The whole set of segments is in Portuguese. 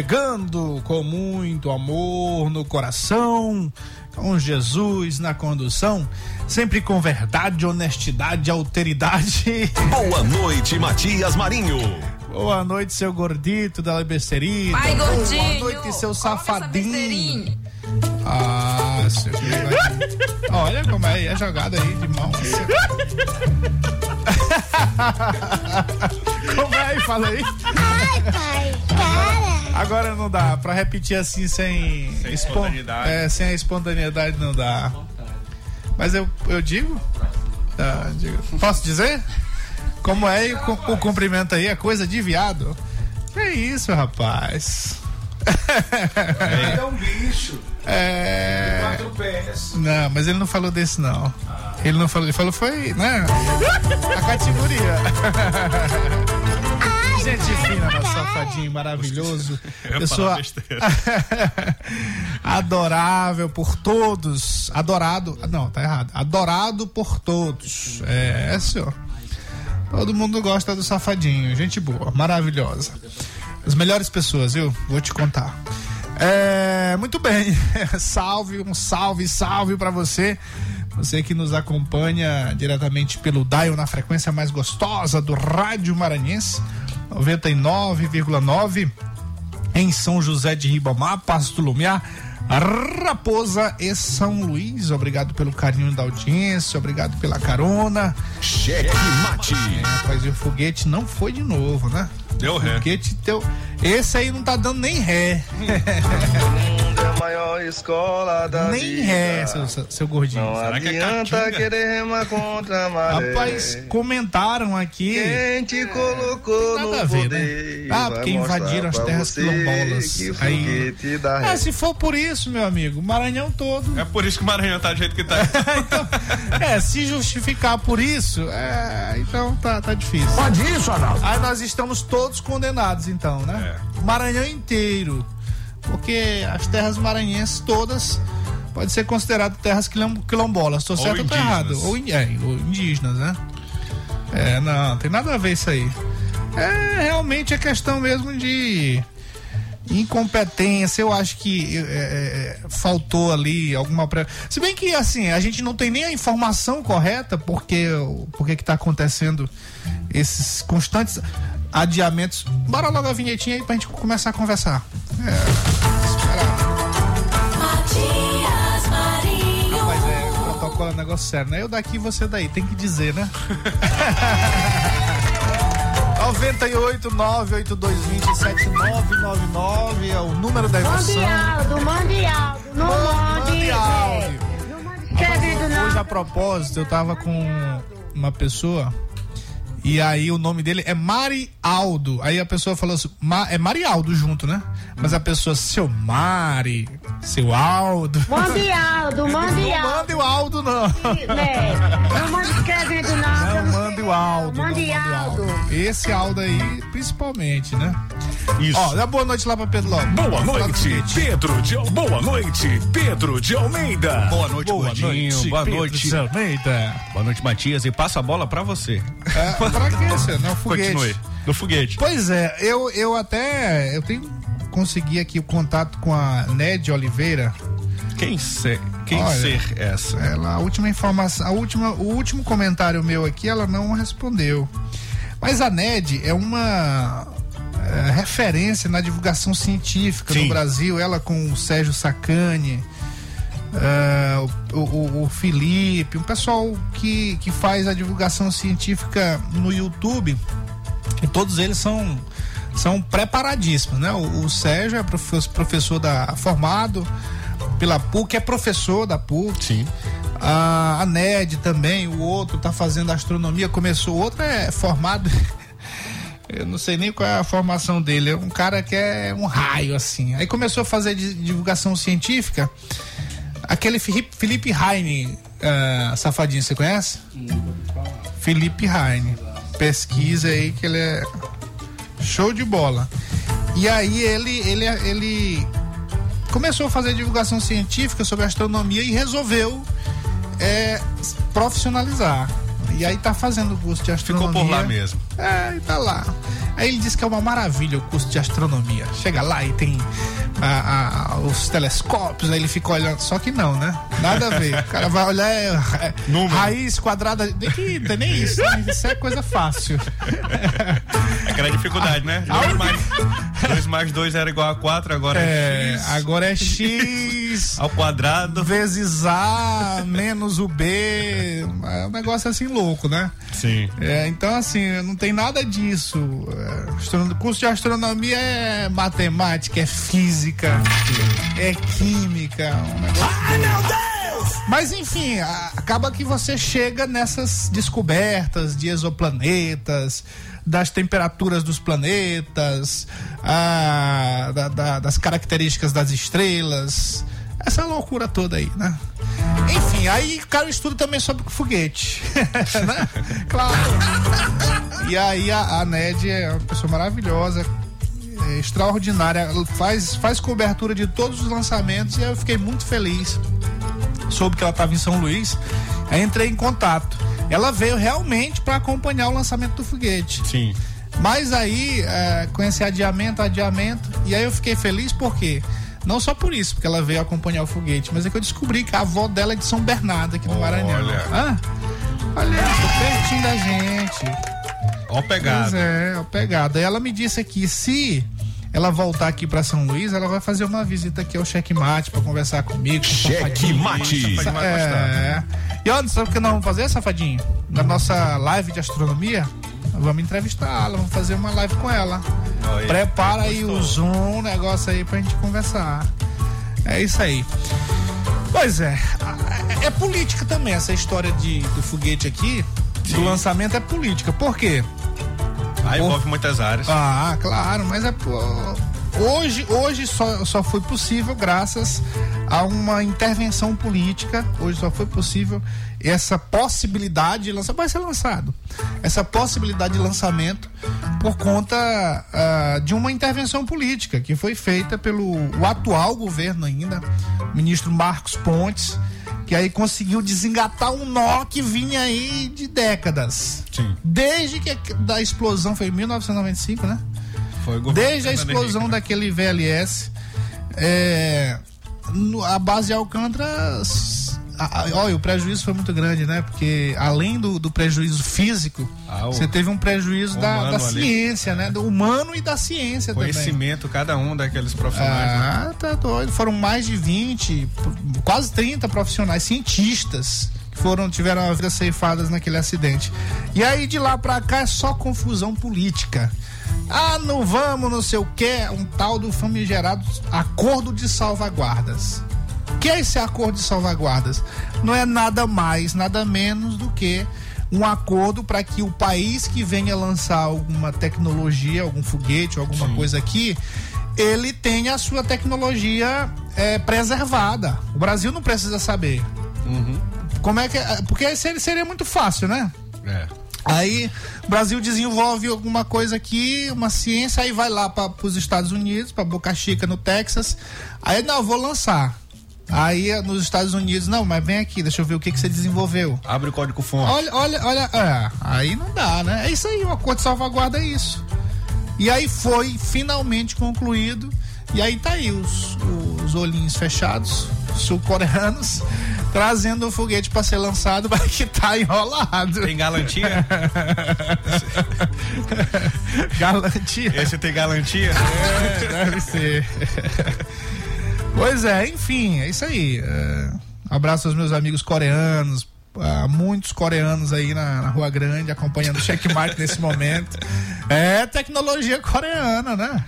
Chegando com muito amor no coração, com Jesus na condução, sempre com verdade, honestidade, alteridade. Boa noite, Matias Marinho. Boa noite, seu gordito da besterita. Vai, gordinho. Boa noite, seu safadinho. Ah, seu Olha como é a jogada aí de mão. como é aí? Fala aí. Ai, pai, para. Agora não dá, pra repetir assim sem, Sem espon- espontaneidade. É, sem a espontaneidade não dá. Mas eu, eu digo? Tá, digo. Posso dizer? Como é o, o cumprimento aí? É coisa de viado. Que isso, rapaz? É um bicho. É. Quatro pés. Não, mas ele não falou desse não. Ele não falou, ele falou foi, né? A categoria. Gente fina, nosso safadinho maravilhoso. Pessoa adorável por todos. Adorado. Não, tá errado. Adorado por todos. É, senhor. Todo mundo gosta do safadinho. Gente boa, maravilhosa. As melhores pessoas, viu? Vou te contar. É, muito bem. salve, um salve, salve pra você. Você que nos acompanha diretamente pelo Dial na frequência mais gostosa do Rádio Maranhense, 99,9 em São José de Ribamar, Pasto Lumiar, Raposa e São Luís. Obrigado pelo carinho da audiência, obrigado pela carona. Cheque Mate. Rapaz, e o foguete não foi de novo, né? Deu ré. Foguete teu. Esse aí não tá dando nem ré. é maior escola da nem vida. ré, seu, seu, seu gordinho. Não Será que é adianta querer remar contra a maré. Rapaz, comentaram aqui. Quem te colocou Nada no a ver, poder né? Ah, porque invadiram as terras quilombolas. Aí- É, se for por isso, meu amigo, Maranhão todo. É por isso que o Maranhão tá do jeito que tá. então, é, se justificar por isso, é, então tá, tá difícil. Pode isso, Arnaldo. Aí nós estamos todos condenados, então, né? O Maranhão inteiro. Porque as terras maranhenses todas podem ser consideradas terras quilom- quilombolas. Tô Ou certo ou indígenas. errado? Ou, é, ou indígenas, né? É, não, tem nada a ver isso aí. É realmente é questão mesmo de incompetência. Eu acho que é, é, faltou ali alguma. Pre... Se bem que assim, a gente não tem nem a informação correta porque porque que tá acontecendo esses constantes adiamentos. Bora logo a vinhetinha aí pra gente começar a conversar. É. Matias Marinho. Mas é, o protocolo é um negócio sério, né? Eu daqui, você daí, tem que dizer, né? 98 98220 7999 é o número da emoção. Mande Aldo, mande Aldo. Não mande. Mande áudio. Não Hoje, a propósito, eu tava com uma pessoa e aí o nome dele é Mari Aldo. Aí a pessoa falou assim, Ma- é Marialdo junto, né? Mas a pessoa, seu Mari, seu Aldo. Mande Aldo, mande Não Aldo. mande o Aldo, não. Né? Não mande escrevendo não. Não mande o Aldo. não Mande Aldo. Esse Aldo aí, principalmente, né? Isso. Ó, dá boa noite lá pra Pedro Lobo. Boa noite. Pedro de Boa noite, Pedro de Almeida. Boa noite, Boa gordinho. noite, Boa Pedro noite. Almeida. Boa noite, Matias. E passa a bola pra você. É, pra que, senhor? Não, foguete. Continue. Do foguete. Pois é, eu, eu até. Eu tenho consegui aqui o contato com a Ned Oliveira. Quem ser, quem Olha, ser essa? Ela, a última informação, a última, o último comentário meu aqui, ela não respondeu. Mas a NED é uma é, referência na divulgação científica Sim. no Brasil, ela com o Sérgio Sacani, é, o, o- o Felipe, um pessoal que, que faz a divulgação científica no YouTube, e todos eles são são preparadíssimos, né? O, o Sérgio é profe- professor da formado pela PUC, é professor da PUC. Sim. A, a NED também, o outro tá fazendo astronomia, começou, o outro é formado. Eu não sei nem qual é a formação dele. É um cara que é um raio, assim. Aí começou a fazer di- divulgação científica. Aquele Felipe, Heine, ah, safadinho, você conhece? Felipe Heine. Pesquisa aí que ele é show de bola. E aí ele, ele, ele começou a fazer divulgação científica sobre astronomia e resolveu é, profissionalizar. E aí tá fazendo o curso de Ficou astronomia. por lá mesmo. É, e tá lá. Aí ele disse que é uma maravilha o curso de astronomia. Chega lá e tem a- a- os telescópios, aí ele fica olhando. Só que não, né? Nada a ver. O cara vai olhar é, é, Número. raiz quadrada. Nem que tem nem isso, né? Isso é coisa fácil. Aquela dificuldade, né? 2 mais, dois mais 2 era igual a 4, agora é, É, X agora é X ao quadrado. vezes A menos o B. É um negócio assim louco, né? Sim. É, então, assim, não tem nada disso. É, astro- curso de astronomia é matemática, é física, é química. Um negócio Ai, meu Deus! Mas, enfim, acaba que você chega nessas descobertas de exoplanetas, das temperaturas dos planetas, ah, da- da- das características das estrelas. Essa loucura toda aí, né? Enfim, aí o cara estuda também sobre foguete. né? Claro. E aí a, a Ned é uma pessoa maravilhosa, é extraordinária. Faz, faz cobertura de todos os lançamentos e eu fiquei muito feliz. Soube que ela estava em São Luís. Aí entrei em contato. Ela veio realmente para acompanhar o lançamento do foguete. Sim. Mas aí, é, com esse adiamento, adiamento, e aí eu fiquei feliz porque. Não só por isso, porque ela veio acompanhar o foguete, mas é que eu descobri que a avó dela é de São Bernardo, aqui no Maranhão. Olha. Ah, olha isso, pertinho da gente. Ó, Pois pegada. é, ó, pegada. E ela me disse que se ela voltar aqui pra São Luís, ela vai fazer uma visita aqui ao Checkmate pra conversar comigo. com o Cheque Safadinho. Mate. Safadinho vai É. E olha, sabe o que nós vamos fazer, Safadinho? Na nossa live de astronomia, vamos entrevistá-la, vamos fazer uma live com ela. Olha, Prepara aí o. Zoom, o negócio aí pra gente conversar. É isso aí. Pois é, a- é política também essa história de, do foguete aqui, do Sim. lançamento é política. Por quê? Aí envolve muitas áreas. Ah, claro, mas é pô, hoje, hoje só, só foi possível graças a uma intervenção política. Hoje só foi possível essa possibilidade de lançar, vai ser lançado. Essa possibilidade de lançamento por conta ah, de uma intervenção política que foi feita pelo o atual governo ainda, ministro Marcos Pontes, que aí conseguiu desengatar um nó que vinha aí de décadas. Sim. Desde que a- da explosão foi em 1995, né? Desde a explosão né? daquele VLS, é, no- a base de Alcântara, s- a- a- olha, o prejuízo foi muito grande, né? Porque além do, do prejuízo físico, Ah, o- você teve um prejuízo da, da ali. ciência, né? Do humano e da ciência também. Conhecimento, cada um daqueles profissionais. né? Ah, tá doido. Foram mais de 20, p- quase 30 profissionais, cientistas, que foram, tiveram a vida ceifadas naquele acidente. E aí de lá pra cá é só confusão política. Ah, não vamos, não sei o que, um tal do famigerado acordo de salvaguardas. O que é esse acordo de salvaguardas? Não é nada mais, nada menos do que um acordo para que o país que venha lançar alguma tecnologia, algum foguete, alguma coisa aqui, ele tenha a sua tecnologia é, preservada. O Brasil não precisa saber. Como é que. é? Porque seria, seria muito fácil, né? É. Aí o Brasil desenvolve alguma coisa aqui, uma ciência, aí vai lá para os Estados Unidos, para Boca Chica, no Texas. Aí não, vou lançar. Aí nos Estados Unidos, não, mas vem aqui, deixa eu ver o que, que você desenvolveu. Abre o código fonte. Olha, olha, olha, é, aí não dá, né? É isso aí, o acordo de salvaguarda é isso. E aí foi finalmente concluído E aí tá aí os, os olhinhos fechados, sul-coreanos, trazendo o foguete para ser lançado, mas que tá enrolado. Tem galantia? Galantia. Esse tem galantia? É, deve ser. pois é, enfim, é isso aí. É, abraço aos meus amigos coreanos. Ah, muitos coreanos aí na, na Rua Grande acompanhando o checkmate nesse momento. É tecnologia coreana, né?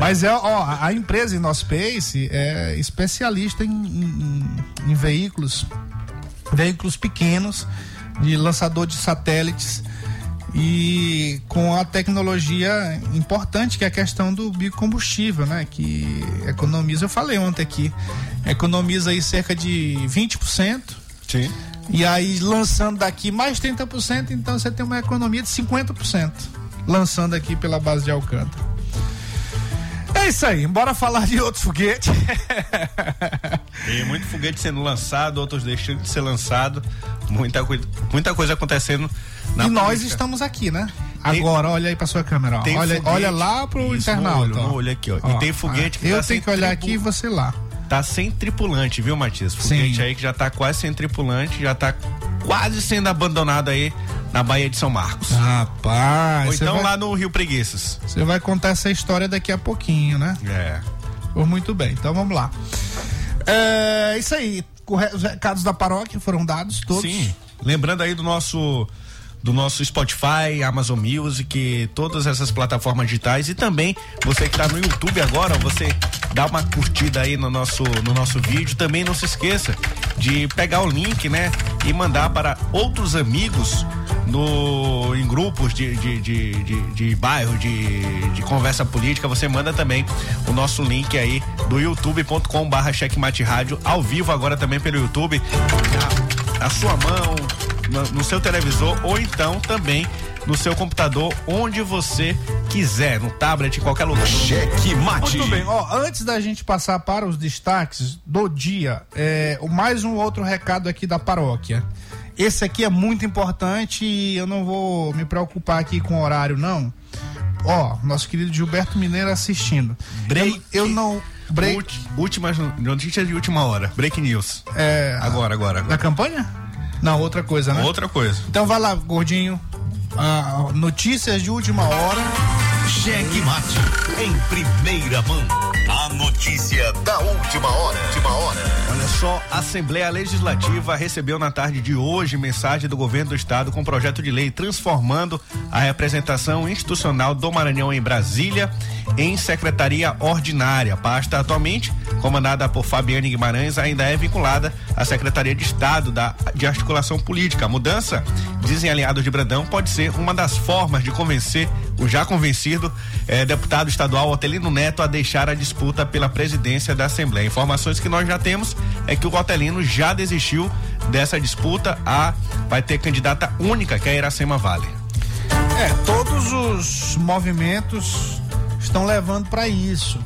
Mas é, ó, a empresa InnoSpace é especialista em, em- em veículos, veículos pequenos, de lançador de satélites e com a tecnologia importante que é a questão do biocombustível, né? Que economiza, eu falei ontem aqui, economiza aí cerca de 20%. Sim. E aí lançando daqui mais 30%, então você tem uma economia de 50%. Lançando aqui pela base de Alcântara. É isso aí, bora falar de outro foguete. Tem muito foguete sendo lançado, outros deixando de ser lançado. Muita, muita coisa acontecendo na e nós estamos aqui, né? Agora, olha aí pra sua câmera, ó. Olha, foguete- olha lá pro Isso, internauta. no olho, ó. no olho aqui, ó. E tem foguete que Eu tá tenho que olhar tripu- aqui e você lá. Tá sem tripulante, viu, Matias? Foguete Sim. aí que já tá quase sem tripulante, já tá quase sendo abandonado aí na Baía de São Marcos. Rapaz, Ou então vai, lá no Rio Preguiças. você vai contar essa história daqui a pouquinho, né? É. Pois muito bem, então vamos lá. É isso aí. Os recados da paróquia foram dados todos. Sim. Lembrando aí do nosso do nosso Spotify, Amazon Music, todas essas plataformas digitais e também você que está no YouTube agora, você dá uma curtida aí no nosso no nosso vídeo. Também não se esqueça de pegar o link, né, e mandar para outros amigos no em grupos de de, de, de, de bairro, de, de conversa política. Você manda também o nosso link aí do youtube.com/barra checkmate rádio ao vivo agora também pelo YouTube na sua mão, no, seu televisor ou então também no seu computador, onde você quiser, no tablet, em qualquer lugar. Cheque mate. Muito bem, ó, antes da gente passar para os destaques do dia, é, o- mais um outro recado aqui da paróquia. Esse aqui é muito importante e eu não vou me preocupar aqui com o horário, não. Ó, nosso querido Gilberto Mineiro assistindo. Break. Eu, eu não. Break. Últimas notícias de última hora. Break news. É, Agora, agora, Da agora. campanha? Não, outra coisa, né? Outra coisa. Então vai lá, gordinho. Ah, notícias de última hora. Cheque mate. Em primeira mão. A notícia da última hora. Última hora. Olha só, a Assembleia Legislativa recebeu na tarde de hoje mensagem do governo do estado com projeto de lei transformando a representação institucional do Maranhão em Brasília em secretaria ordinária. Pasta atualmente, comandada por Fabiane Guimarães, ainda é vinculada à Secretaria de Estado da, de Articulação Política. A mudança, dizem aliados de Brandão, pode ser uma das formas de convencer o já convencido eh, deputado estadual Otelino Neto a deixar a disputa pela presidência da Assembleia. Informações que nós já temos é que o Otelino já desistiu dessa disputa. A vai ter candidata única, que é a Iracema Vale. É, todos os movimentos estão levando para isso.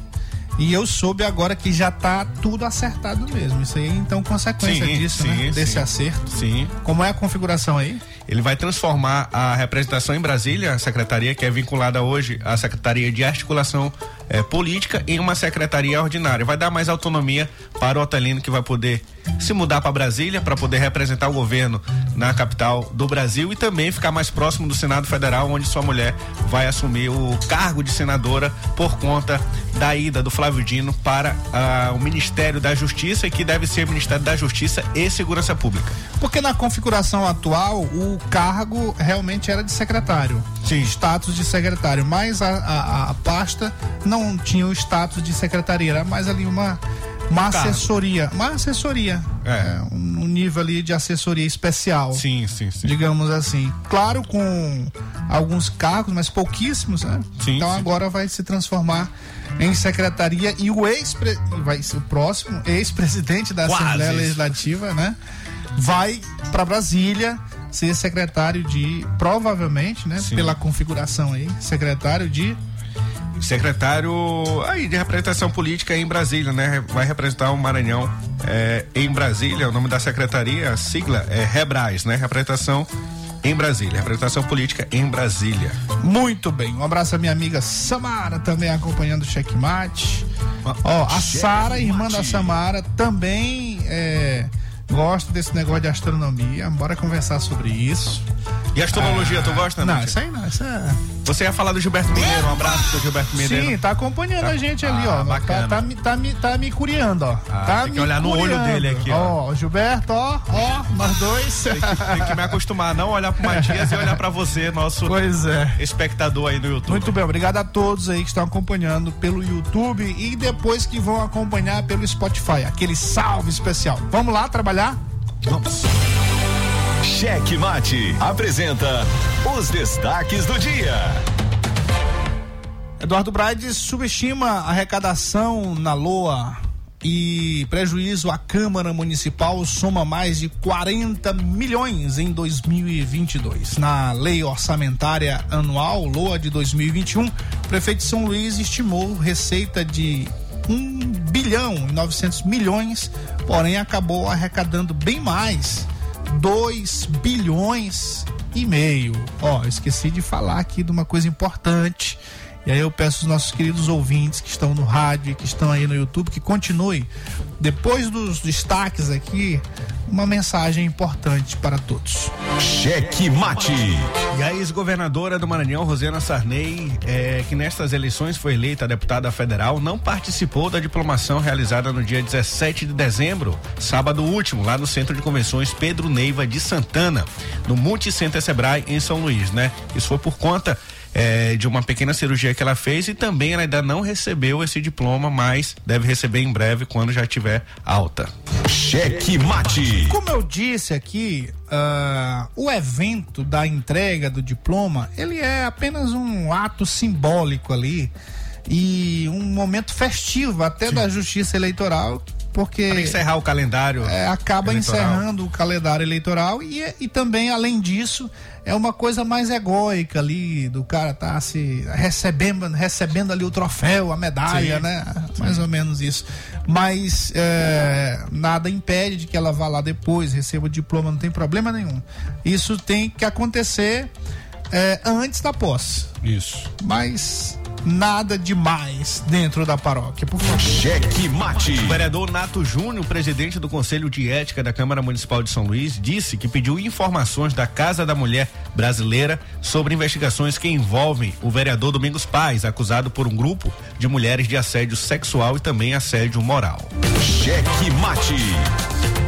E eu soube agora que já tá tudo acertado mesmo. Isso aí, então, consequência Sim, disso, sim, né? Desse sim. acerto. Sim. Como é a configuração aí? Ele vai transformar a representação em Brasília, a secretaria que é vinculada hoje à Secretaria de Articulação eh, Política, em uma secretaria ordinária. Vai dar mais autonomia para o Otelino que vai poder se mudar para Brasília para poder representar o governo na capital do Brasil e também ficar mais próximo do Senado Federal, onde sua mulher vai assumir o cargo de senadora por conta da ida do Flávio Dino para ah, o Ministério da Justiça, que deve ser Ministério da Justiça e Segurança Pública. Porque na configuração atual, o cargo realmente era de secretário. Sim. Status de secretário. Mas a, a- a pasta não tinha o status de secretaria. Era mais ali uma, uma Cargo. assessoria. Uma assessoria. É. um, um nível ali de assessoria especial. Sim, sim, sim. digamos assim. Claro, com alguns cargos, mas pouquíssimos, né? Sim, então sim. agora vai se transformar em secretaria e o ex vai ser o próximo ex-presidente da Quase Assembleia. Legislativa, né? Vai para Brasília ser secretário de provavelmente, né, Sim. pela configuração aí, secretário de secretário aí de representação política em Brasília, né? Vai representar o Maranhão é, em Brasília. O nome da secretaria, a sigla é Rebras, né? Representação em Brasília. Representação política em Brasília. Muito bem. Um abraço à minha amiga Samara, também acompanhando o checkmate. Ó, a Sara, irmã da Samara, também é, gosta desse negócio de astronomia. Bora conversar sobre isso. E astrologia, tu gosta, Não, isso aí não. Isso é... Você ia falar do Gilberto Mineiro, um abraço pro Gilberto Mineiro. Sim, tá acompanhando Tá. a gente ali, Ah, ó. Tá, bacana. tá, me- tá, me- tá me curiando, ó. Ah, tá tem que olhar no olho curiando. dele aqui, ó. Ó, Gilberto, ó, ó, nós dois. Tem que, tem que me acostumar não olhar pro Matias e olhar pra você, nosso pois é. espectador aí no YouTube. Muito bem, obrigado a todos aí que estão acompanhando pelo YouTube e depois que vão acompanhar pelo Spotify. Aquele salve especial. Vamos lá trabalhar? Vamos. Cheque Mate apresenta os destaques do dia. Eduardo Brades subestima a arrecadação na LOA e prejuízo à Câmara Municipal soma mais de 40 milhões em 2022. Na Lei Orçamentária Anual LOA de 2021, o prefeito de São Luís estimou receita de 1 bilhão e 900 milhões, porém acabou arrecadando bem mais, 2 bilhões e meio. Ó, esqueci de falar aqui de uma coisa importante. E aí eu peço aos nossos queridos ouvintes que estão no rádio e que estão aí no YouTube que continuem, depois dos destaques aqui, uma mensagem importante para todos. Cheque Mate. E a ex-governadora do Maranhão, Rosana Sarney, é, que nestas eleições foi eleita deputada federal, não participou da diplomação realizada no dia 17 de dezembro, sábado último, lá no Centro de Convenções Pedro Neiva de Santana, no Multicenter Sebrae, em São Luís, né? Isso foi por conta é, de uma pequena cirurgia que ela fez e também ela ainda não recebeu esse diploma, mas deve receber em breve quando já tiver alta. Cheque Mate. Como eu disse aqui, ah, o evento da entrega do diploma, ele é apenas um ato simbólico ali e um momento festivo até da Justiça Eleitoral, porque Para encerrar o calendário. é, acaba eleitoral. encerrando o calendário eleitoral e, e também, além disso, é uma coisa mais egóica ali, do cara tá se recebendo, recebendo ali o troféu, a medalha, Sim. né? Mais ou menos isso. Mas é, nada impede de que ela vá lá depois, receba o diploma, não tem problema nenhum. Isso tem que acontecer é, antes da posse. Isso. Mas nada demais dentro da paróquia, por favor. Cheque Mate. O vereador Nato Júnior, presidente do Conselho de Ética da Câmara Municipal de São Luís, disse que pediu informações da Casa da Mulher Brasileira sobre investigações que envolvem o vereador Domingos Paz, acusado por um grupo de mulheres de assédio sexual e também assédio moral. Cheque Mate.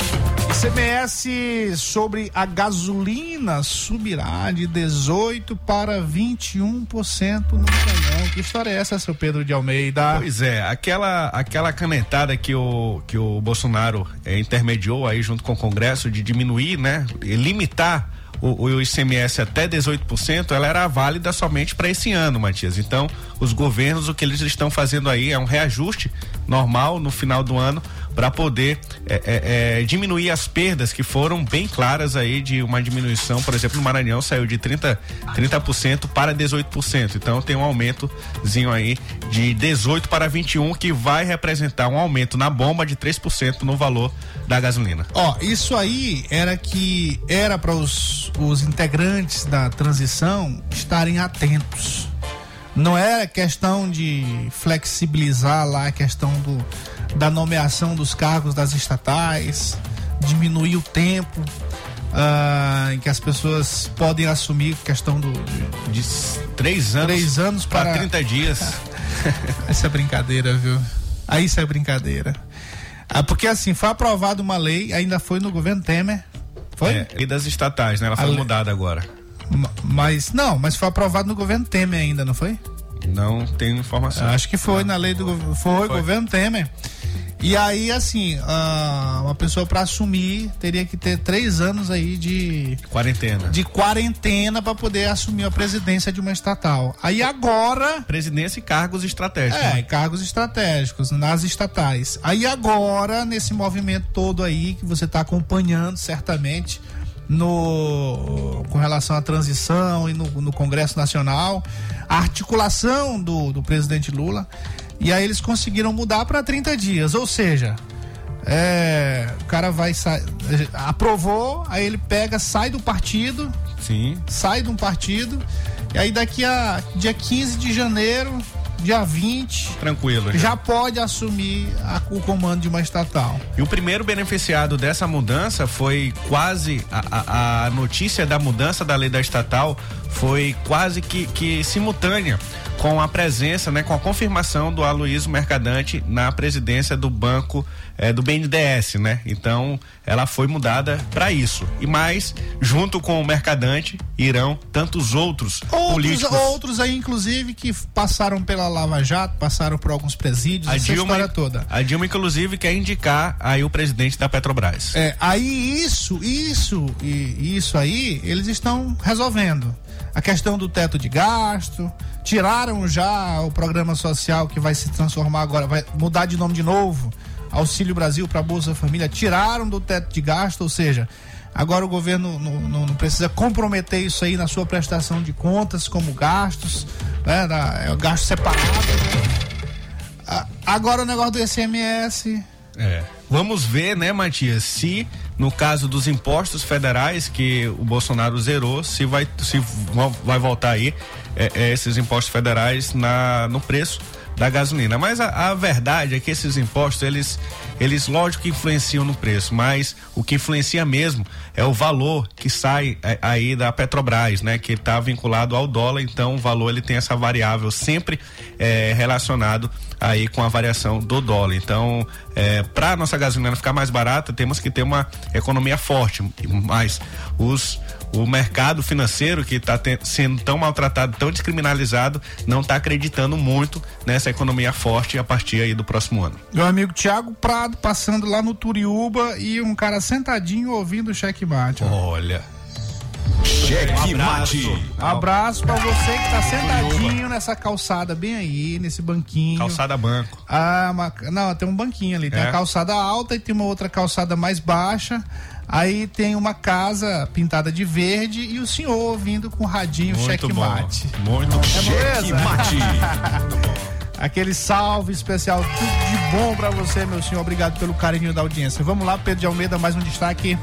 ICMS sobre a gasolina subirá de 18 para 21% no canhão. Que história é essa, seu Pedro de Almeida? Pois é, aquela aquela canetada que o que o Bolsonaro eh, intermediou aí junto com o Congresso de diminuir, né, limitar o, o ICMS até 18%, ela era válida somente para esse ano, Matias. Então, os governos o que eles estão fazendo aí é um reajuste normal no final do ano para poder eh, eh, eh, diminuir as perdas que foram bem claras aí de uma diminuição, por exemplo, no Maranhão saiu de 30 30% para 18%. Então tem um aumentozinho aí de 18 para 21 que vai representar um aumento na bomba de 3% no valor da gasolina. Ó, isso aí era que era para os, os integrantes da transição estarem atentos. Não era questão de flexibilizar lá a questão do, da nomeação dos cargos das estatais, diminuir o tempo ah, em que as pessoas podem assumir questão do, de- De três anos, Três anos para- 30 dias. Essa é brincadeira, viu? Aí isso é brincadeira. Ah, porque assim, foi aprovada uma lei, ainda foi no governo Temer. Foi? É, e das estatais, né? Ela foi Ale- mudada agora. Ma- Mas, não, mas foi aprovado no governo Temer ainda, não foi? Não tenho informação. Acho que foi na lei do governo. Foi, Foi. governo Temer. E aí, assim, uma pessoa para assumir teria que ter três anos aí de, Quarentena. de quarentena para poder assumir a presidência de uma estatal. Aí agora. Presidência e cargos estratégicos. É, né? cargos estratégicos, nas estatais. Aí agora, nesse movimento todo aí, que você está acompanhando certamente, no com relação à transição e no, no Congresso Nacional, a articulação do, do presidente Lula, e aí eles conseguiram mudar para 30 dias, ou seja, é, o cara vai sair, aprovou, aí ele pega, sai do partido, Sim. sai de um partido, e aí daqui a dia 15 de janeiro, dia 20, Tranquilo. já pode assumir a- o comando de uma estatal. E o primeiro beneficiado dessa mudança foi quase a, a- a notícia da mudança da lei da estatal foi quase que, que simultânea com a presença, né, com a confirmação do Aloysio Mercadante na presidência do banco eh, do BNDES, né? Então ela foi mudada para isso. E mais, junto com o Mercadante, irão tantos outros, Outros, políticos. outros aí, inclusive, que passaram pela Lava Jato, passaram por alguns presídios, A Dilma, história toda. a Dilma, inclusive, quer indicar aí o presidente da Petrobras. É, aí isso, isso e isso aí, eles estão resolvendo. A questão do teto de gasto, tiraram já o programa social que vai se transformar agora, vai mudar de nome de novo, Auxílio Brasil para Bolsa Família, tiraram do teto de gasto, ou seja, agora o governo não, não- não precisa comprometer isso aí na sua prestação de contas como gastos, né, é o gasto separado. né? Agora o negócio do ICMS, É. Vamos ver, né, Matias, se no caso dos impostos federais que o Bolsonaro zerou, se vai, se vai voltar aí é, é, esses impostos federais na, no preço da gasolina. Mas a, a verdade é que esses impostos, eles, eles lógico que influenciam no preço, mas o que influencia mesmo é o valor que sai é, aí da Petrobras, né, que está vinculado ao dólar, então o valor ele tem essa variável sempre é, relacionado aí com a variação do dólar. Então, é, para nossa gasolina ficar mais barata, temos que ter uma economia forte. Mas os o mercado financeiro que está sendo tão maltratado, tão descriminalizado, não está acreditando muito nessa economia forte a partir aí do próximo ano. Meu amigo Thiago Prado passando lá no Turiúba e um cara sentadinho ouvindo o checkmate. Olha. Cheque mate. Um abraço pra você que tá sentadinho nessa calçada bem aí, nesse banquinho. Calçada banco. Ah, uma- não, tem um banquinho ali. Tem É? a calçada alta e tem uma outra calçada mais baixa. Aí tem uma casa pintada de verde e o senhor ouvindo com o radinho Muito bom. checkmate. Muito bom. Cheque mate. Aquele salve especial, tudo de bom pra você, meu senhor. Obrigado pelo carinho da audiência. Vamos lá, Pedro de Almeida, mais um destaque.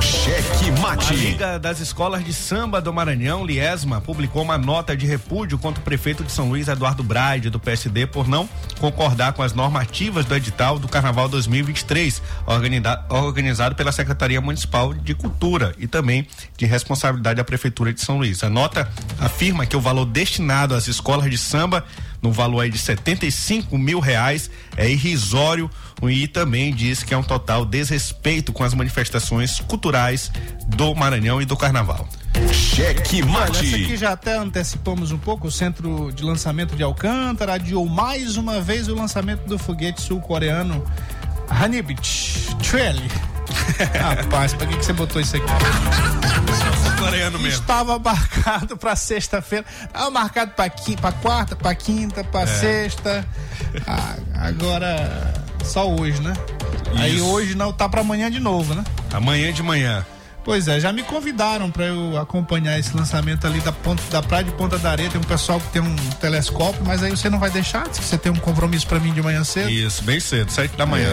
Cheque A mate. Liga das Escolas de Samba do Maranhão, Liesma, publicou uma nota de repúdio contra o prefeito de São Luís, Eduardo Braide, do PSD, por não concordar com as normativas do edital do Carnaval 2023, organida- organizado pela Secretaria Municipal de Cultura e também de responsabilidade da Prefeitura de São Luís. A nota afirma que o valor destinado às escolas de samba, no valor aí de 75 mil reais, é irrisório e também diz que é um total desrespeito com as manifestações culturais do Maranhão e do Carnaval. Cheque Olha, essa aqui mate. já até antecipamos um pouco. O centro de lançamento de Alcântara adiou mais uma vez o lançamento do foguete sul-coreano Hanibit Trelli. Rapaz, pra que, que você botou isso aqui? Coreano Estava marcado pra sexta-feira. Estava marcado pra quarta, pra quinta, É. pra sexta. Ah, agora, só hoje, né? Aí Isso. hoje não tá pra amanhã de novo, né? Amanhã de manhã. Pois é, já me convidaram para eu acompanhar esse lançamento ali da ponta da praia de Ponta da Areia. Tem um pessoal que tem um telescópio, mas aí você não vai deixar, se você tem um compromisso para mim de manhã cedo. Isso, bem cedo, sete da manhã.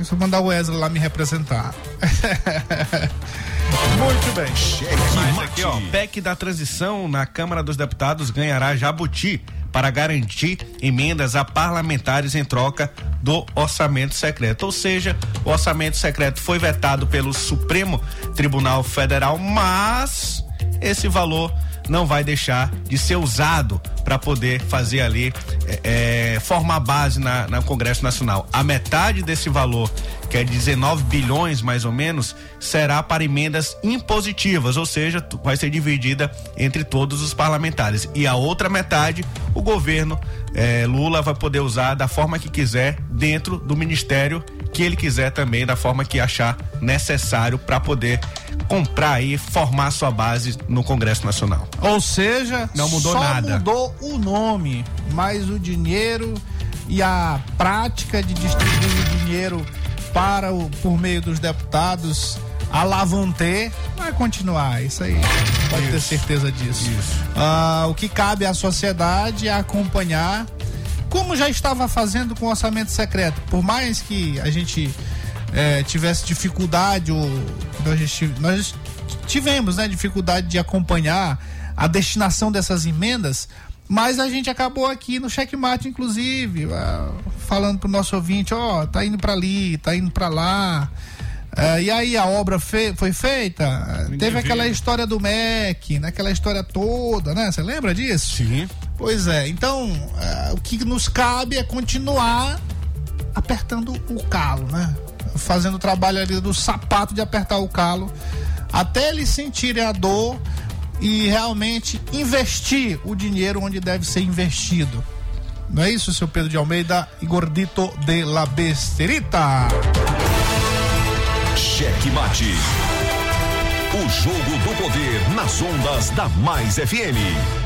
É, só mandar o Wesley lá me representar. Muito bem. Cheque aqui, ó, PEC da transição na Câmara dos Deputados ganhará jabuti para garantir emendas a parlamentares em troca do orçamento secreto. Ou seja, o orçamento secreto foi vetado pelo Supremo Tribunal Federal, mas esse valor não vai deixar de ser usado para poder fazer ali é, é, formar base na, na Congresso Nacional. A metade desse valor, que é 19 bilhões mais ou menos, será para emendas impositivas, ou seja, vai ser dividida entre todos os parlamentares. E a outra metade, o governo é, Lula vai poder usar da forma que quiser dentro do ministério que ele quiser também, da forma que achar necessário para poder comprar e formar sua base no Congresso Nacional. Ou seja, Não mudou só nada. mudou o nome, mas o dinheiro e a prática de distribuir o dinheiro para o, por meio dos deputados a Lavonte vai continuar. Isso aí, pode ter certeza disso. Ah, o que cabe à sociedade é acompanhar, como já estava fazendo com o orçamento secreto. Por mais que a gente eh, tivesse dificuldade ou nós, nós tivemos, né, dificuldade de acompanhar a destinação dessas emendas, mas a gente acabou aqui no checkmate, inclusive, falando pro nosso ouvinte, ó, tá indo para ali, tá indo para lá. Ah, e aí a obra fe foi feita, teve aquela história do MEC, naquela história toda, né? Você lembra disso? Sim. Pois é, então ah, o que nos cabe é continuar apertando o calo, né? Fazendo o trabalho ali do sapato de apertar o calo até eles sentirem a dor e realmente investir o dinheiro onde deve ser investido. Não é isso, seu Pedro de Almeida e Gordito de la Besterita? Cheque Mate. O jogo do poder nas ondas da Mais FM.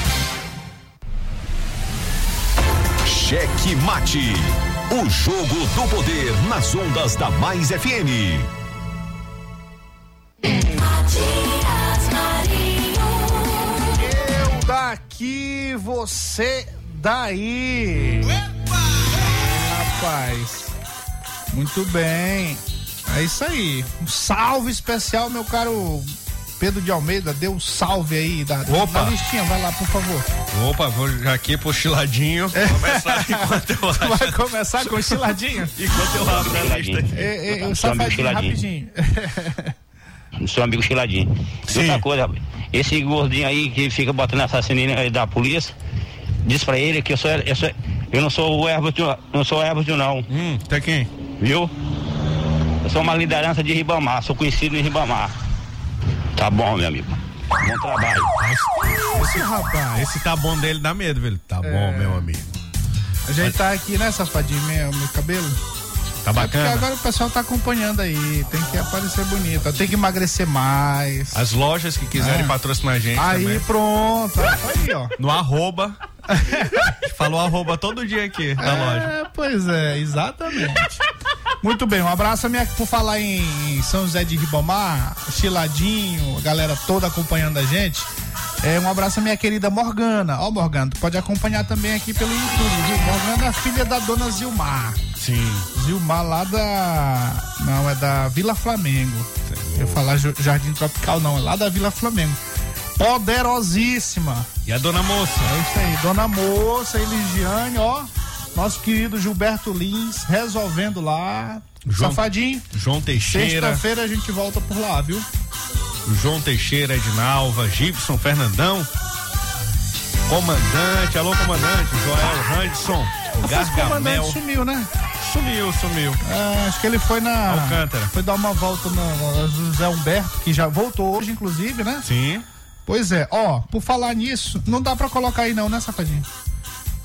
Cheque Mate. O jogo do poder nas ondas da Mais FM. Eu daqui, você daí. Rapaz, muito bem. É isso aí. Um salve especial, meu caro Pedro de Almeida. Dê um salve aí da, Opa. da listinha. Vai lá, por favor. Opa, vou já aqui pro chiladinho. Começar enquanto eu Tu vai começar com o chiladinho? Enquanto eu abro a lista aqui. É, é, o Só safadinho, chiladinho. rapidinho. seu amigo Chiladinho. E Outra coisa, esse gordinho aí que fica botando assassino aí da polícia, diz pra ele que eu sou, eu, sou, eu não sou o Herbert, não sou o Herbert não, Hum, tá quem? viu? Eu sou uma liderança de Ribamar, sou conhecido em Ribamar. Tá bom, meu amigo. Bom trabalho. Esse rapaz, esse tá bom dele dá medo, velho. Tá É. bom, meu amigo. Ajeitar aqui, né, safadinho, meu, meu cabelo? Tá É porque bacana. agora o pessoal tá acompanhando aí, tem que aparecer bonito, tem que emagrecer mais. As lojas que quiserem Ah. patrocinar a gente Aí também. pronto, aí ó. No arroba. Falou arroba todo dia aqui na loja. É, pois é, exatamente. Muito bem, um abraço a minha por falar em, São José de Ribamar, Chiladinho, a galera toda acompanhando a gente. É, um abraço à minha querida Morgana. Ó, Morgana, tu pode acompanhar também aqui pelo YouTube, viu? Morgana é filha da dona Zilmar. Sim. Zilmar lá da. Não, é da Vila Flamengo. Eu ia falar Jardim Tropical, não, é lá da Vila Flamengo. Poderosíssima. E a dona moça? É isso aí, Dona Moça, Eligiane, ó. Nosso querido Gilberto Lins resolvendo lá. João- Safadinho. João Teixeira, Sexta-feira a gente volta por lá, viu? João Teixeira, Edinalva, Gibson, Fernandão, comandante, alô comandante, Joel Randson, o Gargamel, comandante sumiu, né? sumiu, sumiu. É, acho que ele foi na. Alcântara. Foi dar uma volta no José Humberto, que já voltou hoje, inclusive, né? Sim, Pois é, ó, por falar nisso, não dá pra colocar aí não, né, Safadinho?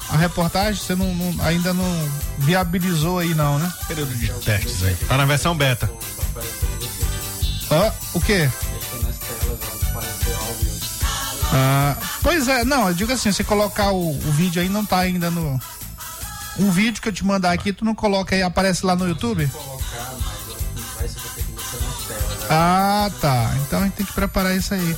A reportagem você não, não- ainda não viabilizou aí não, né? período de testes aí. Tá na versão beta. Ó, o quê? Ah, pois é, não, eu digo assim, você colocar o, o vídeo aí não tá ainda no. Um vídeo que eu te mandar aqui, tu não coloca aí, aparece lá no YouTube? Ah, tá. Então a gente tem que preparar isso aí.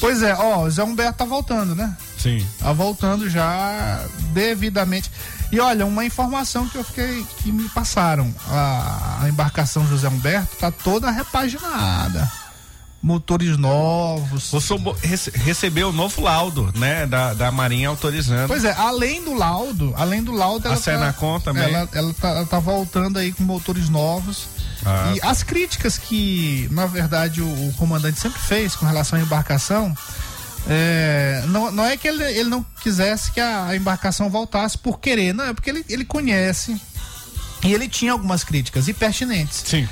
Pois é, ó, o Zé Humberto tá voltando, né? Sim. Tá voltando já devidamente. E olha, uma informação que eu fiquei. que me passaram. A, a embarcação José Humberto tá toda repaginada. motores novos. Rece recebeu o novo laudo, né, da, da Marinha autorizando. Pois é, além do laudo, além do laudo, A ela tá, Senacom também. Ela, ela, tá, ela tá voltando aí com motores novos. Ah. E as críticas que, na verdade, o, o comandante sempre fez com relação à embarcação, é, não, não é que ele, ele não quisesse que a, a embarcação voltasse por querer, não, é porque ele, ele conhece e ele tinha algumas críticas e pertinentes. Sim.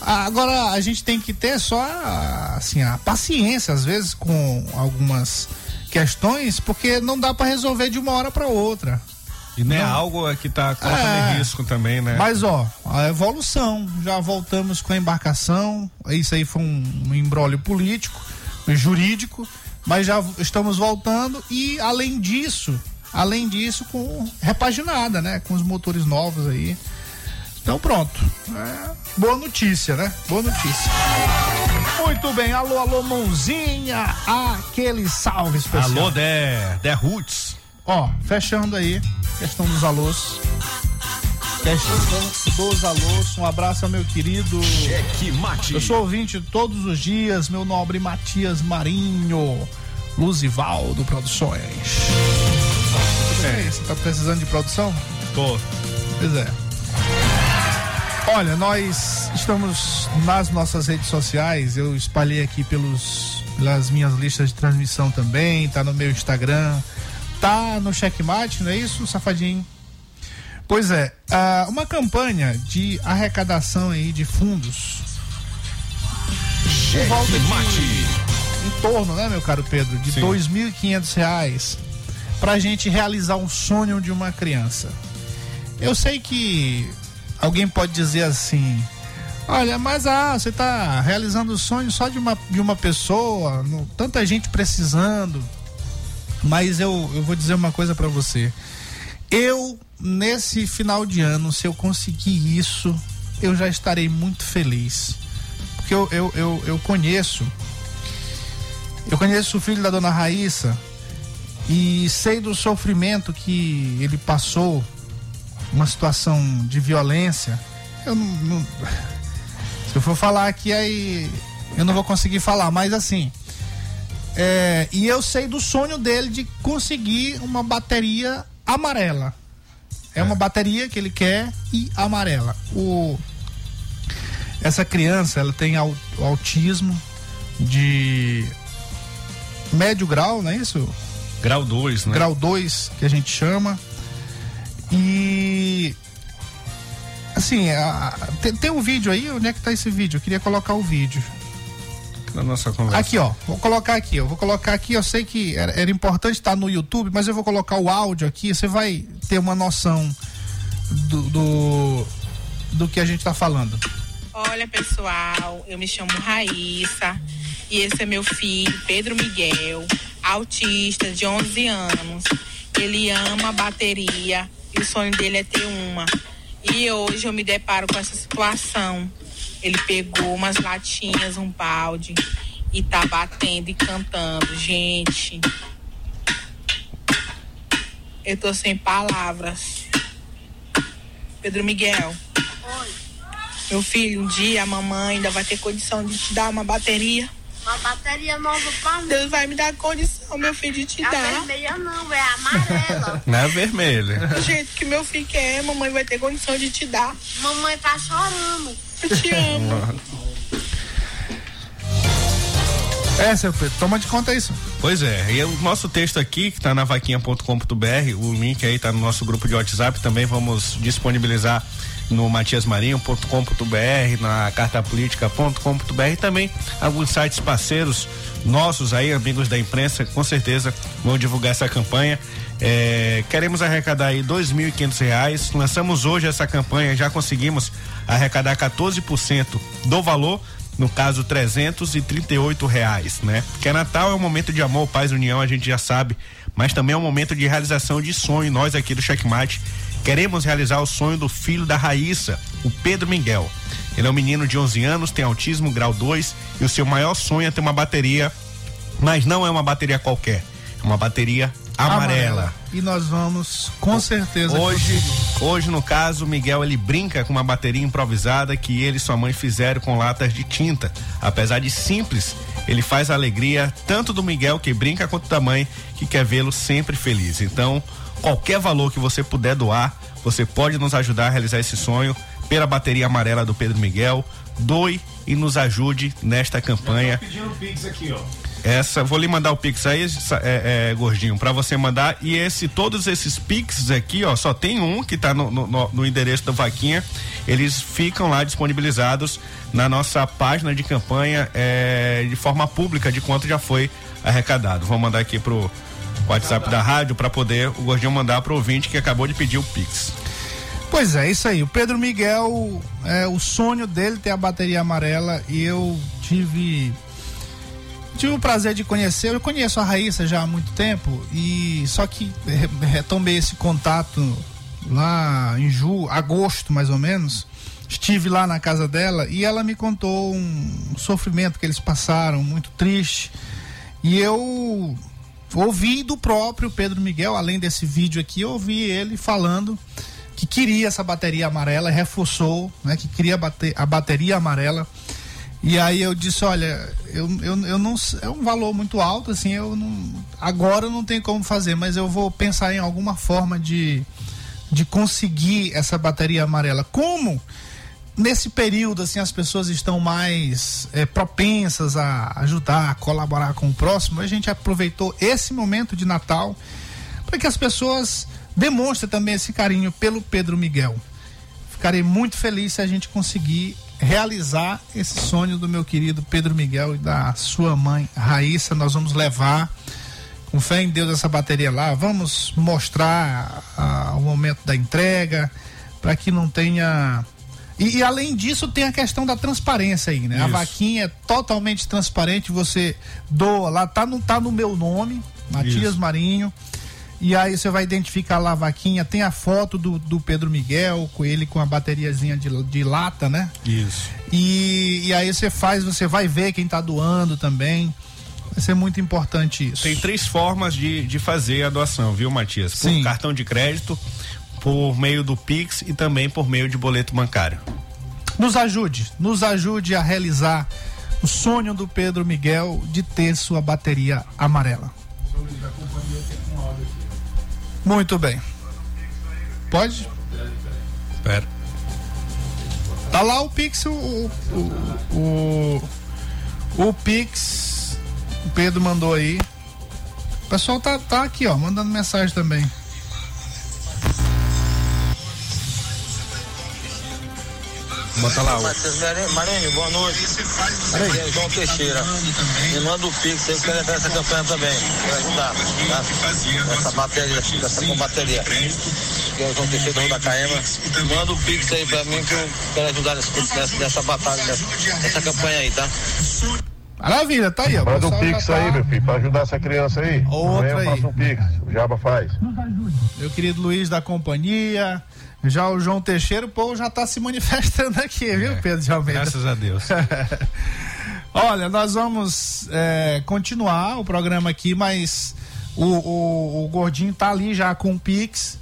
Agora a gente tem que ter só a, assim, a paciência, às vezes, com algumas questões, porque não dá para resolver de uma hora para outra. E não é Não. algo que tá colocando É. risco também, né? Mas ó, a evolução, já voltamos com a embarcação, isso aí foi um, um embrólio político, jurídico, mas já estamos voltando e além disso, além disso com repaginada, né, com os motores novos aí. Então pronto, É, boa notícia, né? Boa notícia. Muito bem, alô, alô, mãozinha, aquele salve especial. Alô, The, The Roots. Ó, fechando aí, questão dos alôs. Dos alôs. Um abraço ao meu querido. Cheque mate. Eu sou ouvinte todos os dias, meu nobre Matias Marinho. Luzivaldo Produções. É. Você tá precisando de produção? Tô. Pois é. Olha, nós estamos nas nossas redes sociais. Eu espalhei aqui pelos, pelas minhas listas de transmissão também. Tá no meu Instagram. Tá no Checkmate, não é isso, safadinho? Pois é, ah, uma campanha de arrecadação aí de fundos. Por volta de, mate. em torno, né, meu caro Pedro, de. 2.500 reais pra gente realizar um sonho de uma criança. Eu sei que alguém pode dizer assim: olha, mas ah, você tá realizando o sonho só de uma, de uma pessoa, não- tanta gente precisando. Mas eu, eu vou dizer uma coisa pra você. Eu, nesse final de ano, se eu conseguir isso, eu já estarei muito feliz. Porque eu, eu, eu, eu conheço. Eu conheço o filho da dona Raíssa e sei do sofrimento que ele passou, uma situação de violência. Eu não, não- se eu for falar aqui aí eu não vou conseguir falar, mas assim, é, e eu sei do sonho dele de conseguir uma bateria amarela. É uma bateria que ele quer e amarela. O essa criança, ela tem au- autismo de médio grau, não é isso? Grau 2, né? grau 2, que a gente chama. E. Assim, a- tem, tem um vídeo aí? Onde é que tá esse vídeo? Eu queria colocar o vídeo. Na nossa conversa. Aqui, ó. Vou colocar aqui, eu vou colocar aqui. Eu sei que era, era importante estar no YouTube, mas eu vou colocar o áudio aqui. Você vai ter uma noção do, do, do que a gente tá falando. Olha, pessoal, eu me chamo Raíssa e esse é meu filho, Pedro Miguel, autista de 11 anos. Ele ama bateria e o sonho dele é ter uma. E hoje eu me deparo com essa situação. Ele pegou umas latinhas, um balde e tá batendo e cantando. Gente, eu tô sem palavras. Pedro Miguel. Meu filho, um dia a mamãe ainda vai ter condição de te dar uma bateria. Uma bateria nova pra mim. Deus vai me dar condição, meu filho, de te A dar. vermelha não, é a amarela. Não é vermelha. Do jeito que meu filho quer, mamãe vai ter condição de te dar. Mamãe tá chorando. Eu te amo. É, seu Pedro, toma de conta isso. Pois é, e o nosso texto aqui, que tá na vaquinha.com.br, o link aí tá no nosso grupo de WhatsApp, também vamos disponibilizar no matiasmarinho.com.br, na cartapolítica.com.br e também alguns sites parceiros nossos aí, amigos da imprensa, com certeza vão divulgar essa campanha. É, queremos arrecadar aí dois mil e quinhentos reais. Lançamos hoje essa campanha, já conseguimos arrecadar 14% do valor no caso 338 reais, né? Porque Natal é um momento de amor, paz, união, a gente já sabe, mas também é um momento de realização de sonho. Nós aqui do Checkmate queremos realizar o sonho do filho da Raíssa, o Pedro Miguel. Ele é um menino de 11 anos, tem autismo grau 2 e o seu maior sonho é ter uma bateria, mas não é uma bateria qualquer. Uma bateria amarela. E nós vamos, com certeza. Hoje, hoje no caso, o Miguel ele brinca com uma bateria improvisada que ele e sua mãe fizeram com latas de tinta. Apesar de simples, ele faz a alegria tanto do Miguel que brinca quanto da mãe que quer vê-lo sempre feliz. Então, qualquer valor que você puder doar, você pode nos ajudar a realizar esse sonho pela bateria amarela do Pedro Miguel. Doe e nos ajude nesta campanha. Pedindo pix aqui, ó. Essa, vou lhe mandar o Pix aí, é, é, gordinho, pra você mandar. E esse, todos esses Pix aqui, ó, só tem um que tá no, no- no- endereço da vaquinha. Eles ficam lá disponibilizados na nossa página de campanha é, de forma pública de quanto já foi arrecadado. Vou mandar aqui pro WhatsApp da rádio pra poder o gordinho mandar pro ouvinte que acabou de pedir o Pix. Pois é, isso aí. O Pedro Miguel, é, o sonho dele ter a bateria amarela e eu tive tive o prazer de conhecer. Eu conheço a Raíssa já há muito tempo e só que re- retomei esse contato lá em julho, agosto mais ou menos. Estive lá na casa dela e ela me contou um sofrimento que eles passaram, muito triste. E eu ouvi do próprio Pedro Miguel, além desse vídeo aqui, eu ouvi ele falando que queria essa bateria amarela, reforçou, né, que queria bater a bateria amarela. E aí eu disse, olha, eu, eu, eu não é um valor muito alto, assim, eu não agora eu não tenho como fazer, mas eu vou pensar em alguma forma de de conseguir essa bateria amarela. Como nesse período assim as pessoas estão mais eh, propensas a ajudar, a colaborar com o próximo, a gente aproveitou esse momento de Natal para que as pessoas demonstrem também esse carinho pelo Pedro Miguel. Ficarei muito feliz se a gente conseguir realizar esse sonho do meu querido Pedro Miguel e da sua mãe Raíssa. Nós vamos levar com fé em Deus essa bateria lá. Vamos mostrar ah, o momento da entrega para que não tenha. E, e além disso, tem a questão da transparência aí, né? A Isso. vaquinha é totalmente transparente, você doa lá, tá no, tá no meu nome, Matias Isso. Marinho. E aí você vai identificar lá a vaquinha, tem a foto do, do Pedro Miguel, com ele com a bateriazinha de, de lata, né? Isso. E, e aí você faz, você vai ver quem tá doando também. Vai ser muito importante isso. Tem três formas de, de fazer a doação, viu, Matias? Por Sim. cartão de crédito, por meio do Pix e também por meio de boleto bancário. Nos ajude, nos ajude a realizar o sonho do Pedro Miguel de ter sua bateria amarela. Muito bem. Pode? Espera. Tá lá o Pix, o. O, o, o, Pix. O Pedro mandou aí. O pessoal tá, tá aqui, ó, mandando mensagem também. Bota lá. Matheus Marinho, boa noite. Aqui é João Teixeira. Me manda o Pix aí, eu quero entrar nessa campanha também. Quero ajudar. Tá? Essa bateria, essa com bateria. Que é o João Teixeira do Rio da Caema. Manda o Pix aí pra mim que eu quero ajudar nessa, nessa, nessa batalha, nessa, nessa campanha aí, tá? Maravilha, tá aí, ó. Manda um pix tá- aí, meu filho, pra ajudar essa criança aí. Outra Amanhã eu aí. faço um pix. O Jaba faz. Meu querido Luiz da companhia. Já o João Teixeira, o povo já tá se manifestando aqui, viu, Pedro de Almeida? Graças a Deus. Olha, nós vamos é, continuar o programa aqui, mas o, o, o Gordinho tá ali já com o Pix.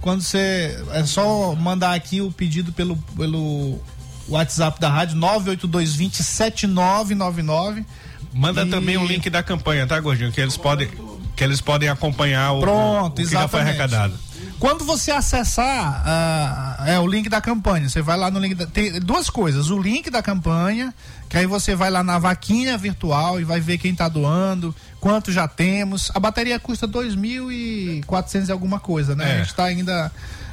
Quando você. É só mandar aqui o pedido pelo, pelo WhatsApp da rádio 982207999. Manda E- também o link da campanha, tá, Gordinho? Que eles podem, que eles podem acompanhar o, Pronto, o que já foi exatamente. arrecadado. Quando você acessar ah, é o link da campanha, você vai lá no link da, tem duas coisas, o link da campanha, que aí você vai lá na vaquinha virtual e vai ver quem tá doando, quanto já temos. A bateria custa 2.400 e alguma coisa, né? É. A gente tá ainda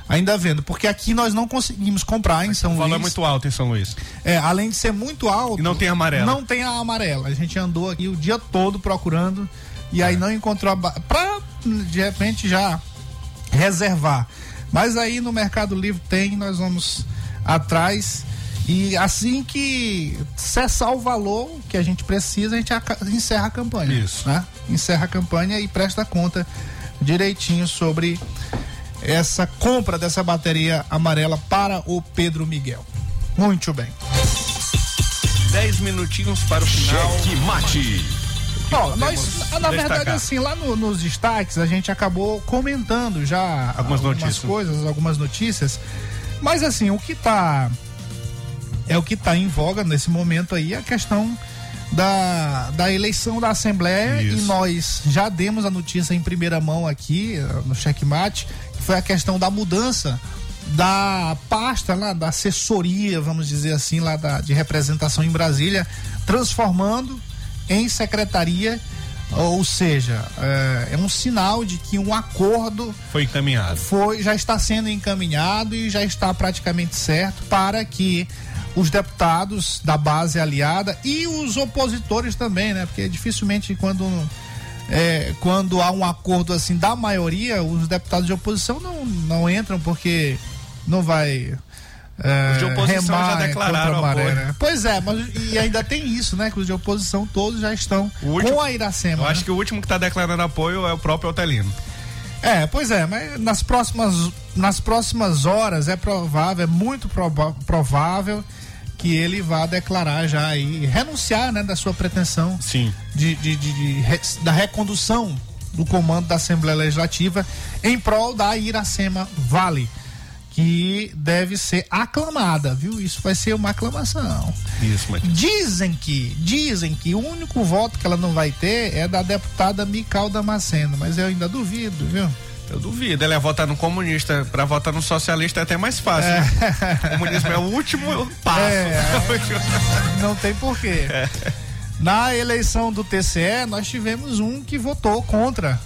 ainda vendo, porque aqui nós não conseguimos comprar em São O valor é Luís. muito alto em São Luís. É, além de ser muito alto. E não tem amarela. Não tem a amarela. A gente andou aqui o dia todo procurando e É. aí não encontrou a. Pra de repente já reservar. Mas aí no Mercado Livre tem, nós vamos atrás. E assim que cessar o valor que a gente precisa, a gente encerra a campanha. Isso. Né? Encerra a campanha e presta conta direitinho sobre essa compra dessa bateria amarela para o Pedro Miguel. Muito bem. 10 minutinhos para o final. Cheque mate. Bom, nós, na verdade, destacar? assim, lá no- nos destaques a gente acabou comentando já Algumas notícias. coisas, algumas notícias. Mas assim, o que tá é o que tá em voga nesse momento aí, a questão da, da eleição da Assembleia e Isso. nós já demos a notícia em primeira mão aqui eh, no checkmate, que foi a questão da mudança da pasta lá, da assessoria, vamos dizer assim, lá da, de representação em Brasília, transformando em secretaria, ou seja, é, é um sinal de que um acordo Foi encaminhado. foi, já está sendo encaminhado e já está praticamente certo para que os deputados da base aliada e os opositores também, né? Porque dificilmente quando é, quando há um acordo assim da maioria, os deputados de oposição não, não entram porque não vai Os de oposição remar já declararam maré, apoio. né? Pois é, mas e ainda tem isso, né? Que os de oposição todos já estão último- com a Iracema. Eu né? acho que o último que está declarando apoio é o próprio Otelino. É, pois é, mas nas próximas, nas próximas horas é provável, é muito provável que ele vá declarar já aí, renunciar, né, da sua pretensão Sim. de, de- de- de da recondução do comando da Assembleia Legislativa em prol da Iracema Vale, que deve ser aclamada, viu? Isso vai ser uma aclamação. Isso, Dizem que, dizem que o único voto que ela não vai ter é da deputada Mical Damasceno, mas eu ainda duvido, viu? eu duvido. Ele ia votar no comunista. Para votar no socialista é até mais fácil. né? O comunismo é o último passo. É. Não tem porquê. É. Na eleição do TCE, nós tivemos um que votou contra.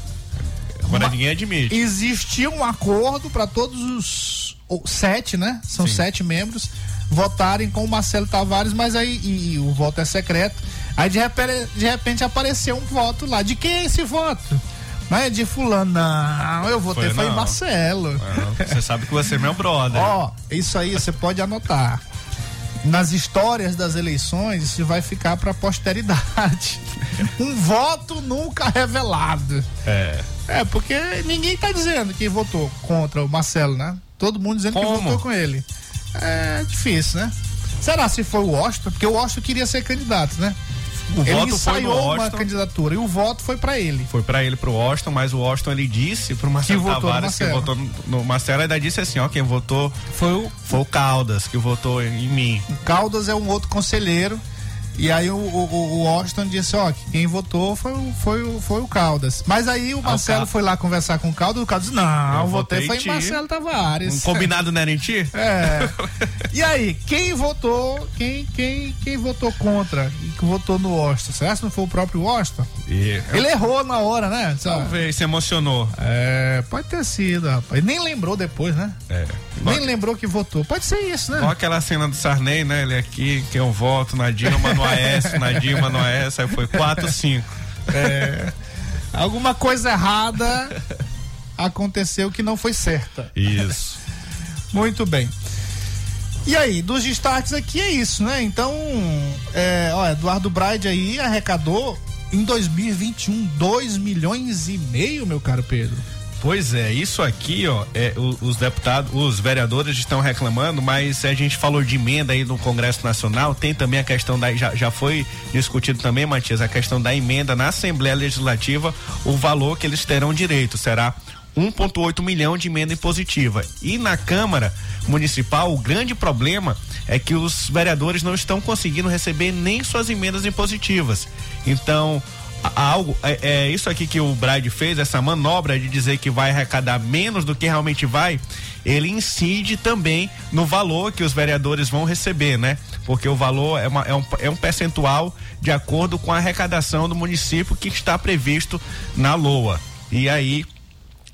Agora Uma- ninguém admite. Existia um acordo para todos os sete, né? São Sim. sete membros votarem com o Marcelo Tavares, mas aí e- e o voto é secreto. Aí de repente, de repente apareceu um voto lá. De quem é esse voto? Não é de fulano, não. Eu votei Foi, foi, não. Marcelo. Ah, Você sabe que você é meu brother. Ó, isso aí você pode anotar. Nas histórias das eleições, isso vai ficar para posteridade. Um voto nunca revelado. É. É, porque ninguém tá dizendo que votou contra o Marcelo, né? Todo mundo dizendo que Como? votou com ele. É difícil, né? Será se foi o Washington? Porque o Washington queria ser candidato, né? O ele voto ensaiou uma candidatura e o voto foi para ele. Foi pra ele, pro Washington, mas o Washington ele disse pro Marcelo Que votou no Tavares que votou no, no Marcelo, ainda disse assim, ó, quem votou Foi o foi o Caldas, que votou em mim. O Caldas é um outro conselheiro. E aí o, o, o Washington disse, ó, que quem votou foi, o- foi, foi o Caldas. Mas aí o Marcelo Cal- foi lá conversar com o Caldas, o Caldas disse, não, Eu votei foi em. Marcelo Tavares. Um combinado não era em ti? É. E aí, quem votou, quem, quem, quem votou contra e que votou no Washington? Será que não foi o próprio Washington? E, Ele errou na hora, né? Talvez se emocionou. É, pode ter sido, rapaz. Nem lembrou depois, né? É. Nem lembrou que votou. Pode ser isso, Igual né? aquela cena do Sarney, né? Ele aqui, que eu voto na Dilma, no Aécio, na Dilma, no Aécio, aí foi 4, 5. É. Alguma coisa errada aconteceu que não foi certa. Isso. Muito bem. E aí, dos destaques aqui é isso, né? Então, é, ó, Eduardo Braide aí arrecadou em 2021 2 milhões e meio, meu caro Pedro. Pois é, isso aqui, ó, é, os deputados, os vereadores estão reclamando, mas a gente falou de emenda aí no Congresso Nacional, tem também a questão da, já, já foi discutido também, Matias, a questão da emenda na Assembleia Legislativa, o valor que eles terão direito será 1,8 milhão de emenda impositiva. E na Câmara Municipal, o grande problema é que os vereadores não estão conseguindo receber nem suas emendas impositivas. Então, algo é, é isso aqui que o Bride fez, essa manobra de dizer que vai arrecadar menos do que realmente vai, ele incide também no valor que os vereadores vão receber, né? Porque o valor é, uma- é um, é um percentual de acordo com a arrecadação do município que está previsto na LOA. E aí,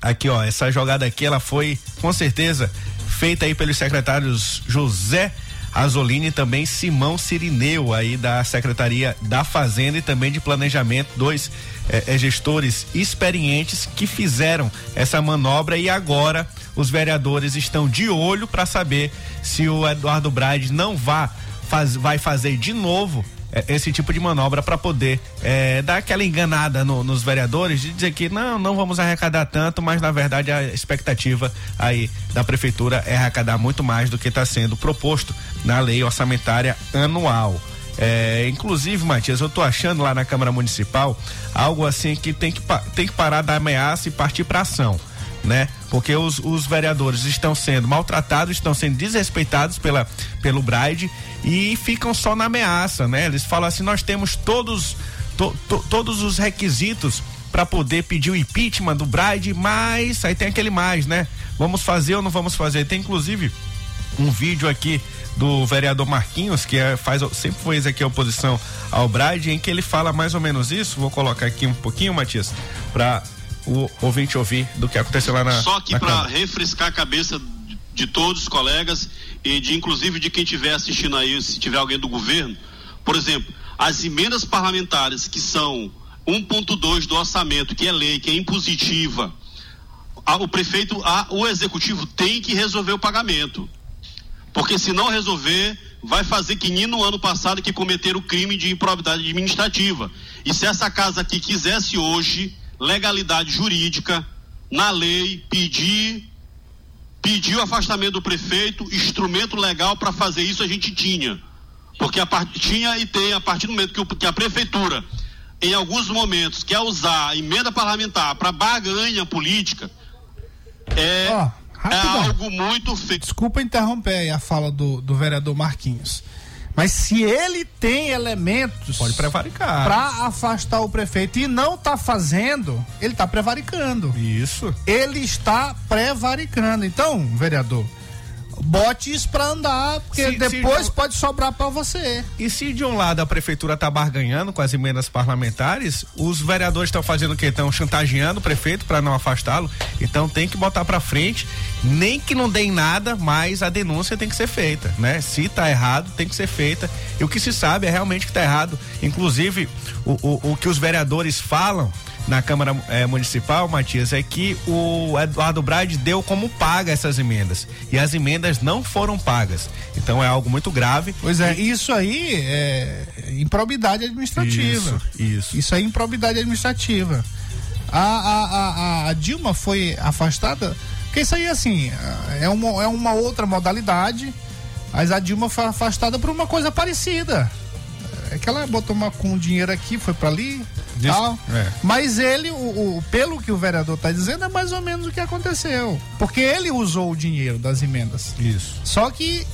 aqui ó, essa jogada aqui ela foi com certeza feita aí pelos secretários José Azolini e também Simão Sirineu aí da Secretaria da Fazenda e também de Planejamento, dois eh, gestores experientes que fizeram essa manobra e agora os vereadores estão de olho para saber se o Eduardo Braide não vá faz, vai fazer de novo é, esse tipo de manobra para poder é, dar aquela enganada no- nos vereadores de dizer que não, não vamos arrecadar tanto, mas na verdade a expectativa aí da prefeitura é arrecadar muito mais do que está sendo proposto na lei orçamentária anual. É, inclusive, Matias, eu tô achando lá na Câmara Municipal algo assim que tem que, tem que parar da ameaça e partir para ação. Né? Porque os, os vereadores estão sendo maltratados, estão sendo desrespeitados pela, pelo Braide e ficam só na ameaça, né? Eles falam assim: nós temos todos, to- to- todos os requisitos para poder pedir o impeachment do Braide, mas aí tem aquele mais, né? Vamos fazer ou não vamos fazer? Tem inclusive um vídeo aqui do vereador Marquinhos, que é, faz, sempre foi aqui a oposição ao Braide, em que ele fala mais ou menos isso. Vou colocar aqui um pouquinho, Matias, para o ouvinte ouvir do que aconteceu lá na. Só que para refrescar a cabeça de todos os colegas e de inclusive de quem estiver assistindo aí, se tiver alguém do governo, por exemplo, as emendas parlamentares que são 1.2 do orçamento, que é lei, que é impositiva, a- o prefeito, a- o executivo tem que resolver o pagamento. Porque se não resolver, vai fazer que nem no ano passado que cometeram o crime de improbidade administrativa. E se essa casa aqui quisesse hoje legalidade jurídica na lei, pedir pedir o afastamento do prefeito, instrumento legal para fazer isso a gente tinha. Porque a part... tinha e tem a partir do momento que, o- que a prefeitura em alguns momentos quer usar a emenda parlamentar para barganha política, é, é rapidão. algo muito feio. Desculpa interromper aí a fala do, do vereador Marquinhos. Mas se ele tem elementos. Pode prevaricar. Pra afastar o prefeito e não tá fazendo, ele tá prevaricando. Isso. Ele está prevaricando. Então, vereador, bote isso pra andar, porque Se- se depois não- pode sobrar pra você. E se de um lado a prefeitura está barganhando com as emendas parlamentares, os vereadores estão fazendo o quê? Estão chantageando o prefeito para não afastá-lo. Então tem que botar para frente, nem que não deem nada, mas a denúncia tem que ser feita, né? Se tá errado, tem que ser feita. E o que se sabe é realmente que tá errado. Inclusive, o, o, o que os vereadores falam na Câmara eh, Municipal, Matias, é que o Eduardo Brade deu como paga essas emendas. E as emendas não foram pagas. Então é algo muito grave. Pois é, isso aí é improbidade administrativa. Isso, isso. Isso aí é improbidade administrativa. A, a, a, a- a Dilma foi afastada, porque isso aí, assim, é uma, é uma outra modalidade, mas a Dilma foi afastada por uma coisa parecida. É que ela botou uma, com dinheiro aqui, foi pra ali, Diz- tal. é. Mas ele, o, o- pelo que o vereador tá dizendo, é mais ou menos o que aconteceu. Porque ele usou o dinheiro das emendas. Isso. Só que.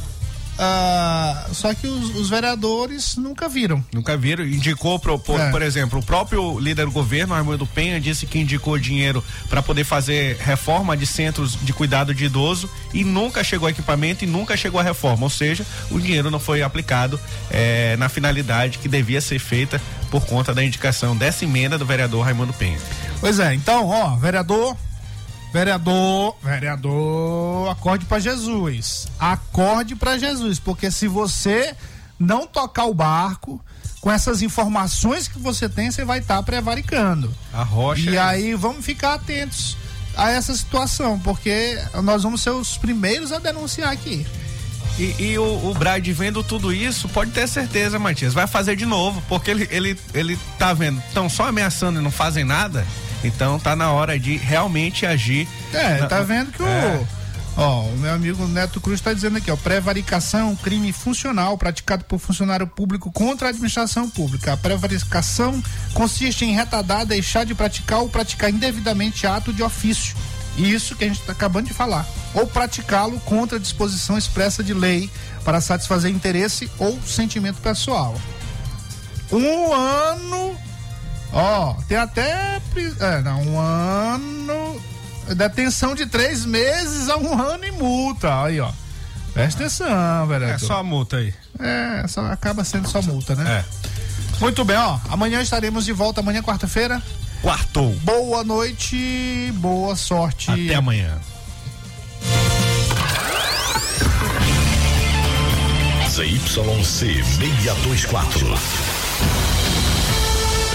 Ah, só que os, os vereadores nunca viram. Nunca viram. Indicou, por, por, É. por exemplo, o próprio líder do governo, Armando Penha, disse que indicou dinheiro para poder fazer reforma de centros de cuidado de idoso e nunca chegou equipamento e nunca chegou a reforma. Ou seja, o dinheiro não foi aplicado eh, na finalidade que devia ser feita por conta da indicação dessa emenda do vereador Raimundo Penha. Pois é, então, ó, vereador, vereador, vereador, acorde pra Jesus. Acorde pra Jesus, porque se você não tocar o barco, com essas informações que você tem, você vai estar prevaricando. A rocha. E é- aí vamos ficar atentos a essa situação, porque nós vamos ser os primeiros a denunciar aqui. E, e o, o vendo tudo isso, pode ter certeza, Matias, vai fazer de novo, porque ele, ele, ele tá vendo, estão só ameaçando e não fazem nada, então tá na hora de realmente agir. É, Na- tá vendo que É. o. Ó, o meu amigo Neto Cruz está dizendo aqui, ó, prevaricação, crime funcional praticado por funcionário público contra a administração pública. A prevaricação consiste em retardar, deixar de praticar ou praticar indevidamente ato de ofício. Isso que a gente está acabando de falar. Ou praticá-lo contra a disposição expressa de lei para satisfazer interesse ou sentimento pessoal. Um ano Ó, tem até. É, não, um ano. Detenção de três meses a um ano e multa. Aí, ó. Presta atenção, vereador. É só a multa aí. É, só, acaba sendo só multa, né? É. Muito bem, ó. Amanhã estaremos de volta, amanhã, quarta-feira. Quartou. Boa noite, boa sorte. Até amanhã. ZYC 624.